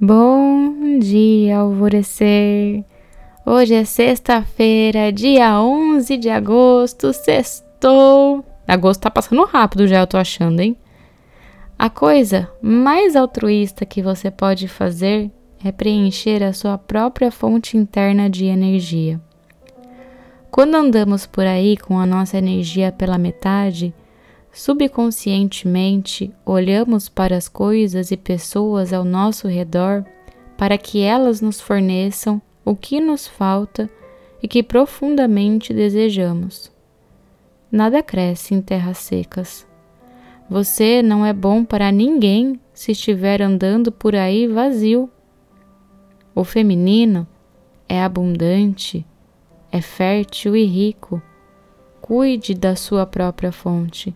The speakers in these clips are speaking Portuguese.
Bom dia, alvorecer! Hoje é sexta-feira, dia 11 de agosto, sextou. Agosto tá passando rápido já, eu tô achando, hein? A coisa mais altruísta que você pode fazer é preencher a sua própria fonte interna de energia. Quando andamos por aí com a nossa energia pela metade, subconscientemente olhamos para as coisas e pessoas ao nosso redor para que elas nos forneçam o que nos falta e que profundamente desejamos. Nada cresce em terras secas. Você não é bom para ninguém se estiver andando por aí vazio. O feminino é abundante, é fértil e rico. Cuide da sua própria fonte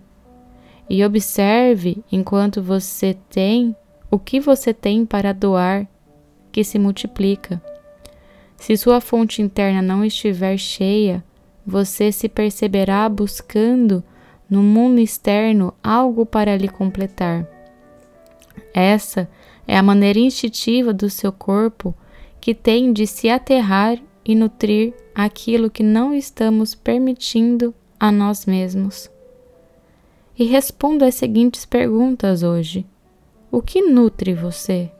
e observe enquanto você tem o que você tem para doar, que se multiplica. Se sua fonte interna não estiver cheia, você se perceberá buscando no mundo externo algo para lhe completar. Essa é a maneira instintiva do seu corpo que tem de se aterrar e nutrir aquilo que não estamos permitindo a nós mesmos. E responda as seguintes perguntas hoje: O que nutre você?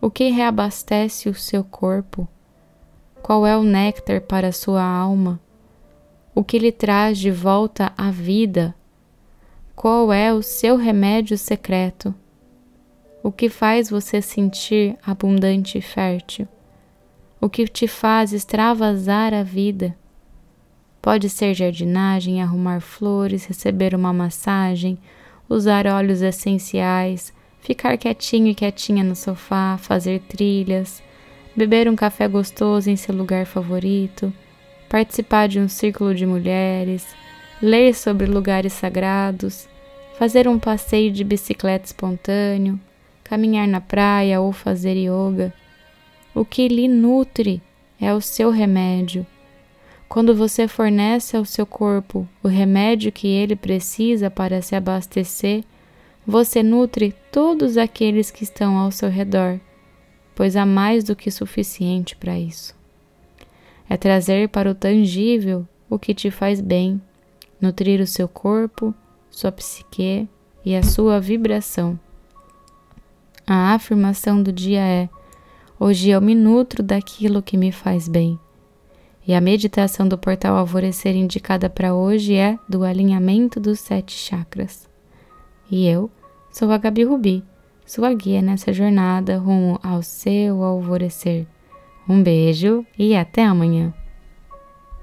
O que reabastece o seu corpo? Qual é o néctar para a sua alma? O que lhe traz de volta à vida? Qual é o seu remédio secreto? O que faz você sentir abundante e fértil? O que te faz extravasar a vida? Pode ser jardinagem, arrumar flores, receber uma massagem, usar óleos essenciais, ficar quietinho e quietinha no sofá, fazer trilhas, beber um café gostoso em seu lugar favorito, participar de um círculo de mulheres, ler sobre lugares sagrados, fazer um passeio de bicicleta espontâneo, caminhar na praia ou fazer yoga. O que lhe nutre é o seu remédio. Quando você fornece ao seu corpo o remédio que ele precisa para se abastecer, você nutre todos aqueles que estão ao seu redor, pois há mais do que suficiente para isso. É trazer para o tangível o que te faz bem, nutrir o seu corpo, sua psique e a sua vibração. A afirmação do dia é: Hoje eu me nutro daquilo que me faz bem. E a meditação do portal Alvorecer indicada para hoje é do alinhamento dos sete chakras. E eu sou a Gabi Rubi, sua guia nessa jornada rumo ao seu alvorecer. Um beijo e até amanhã!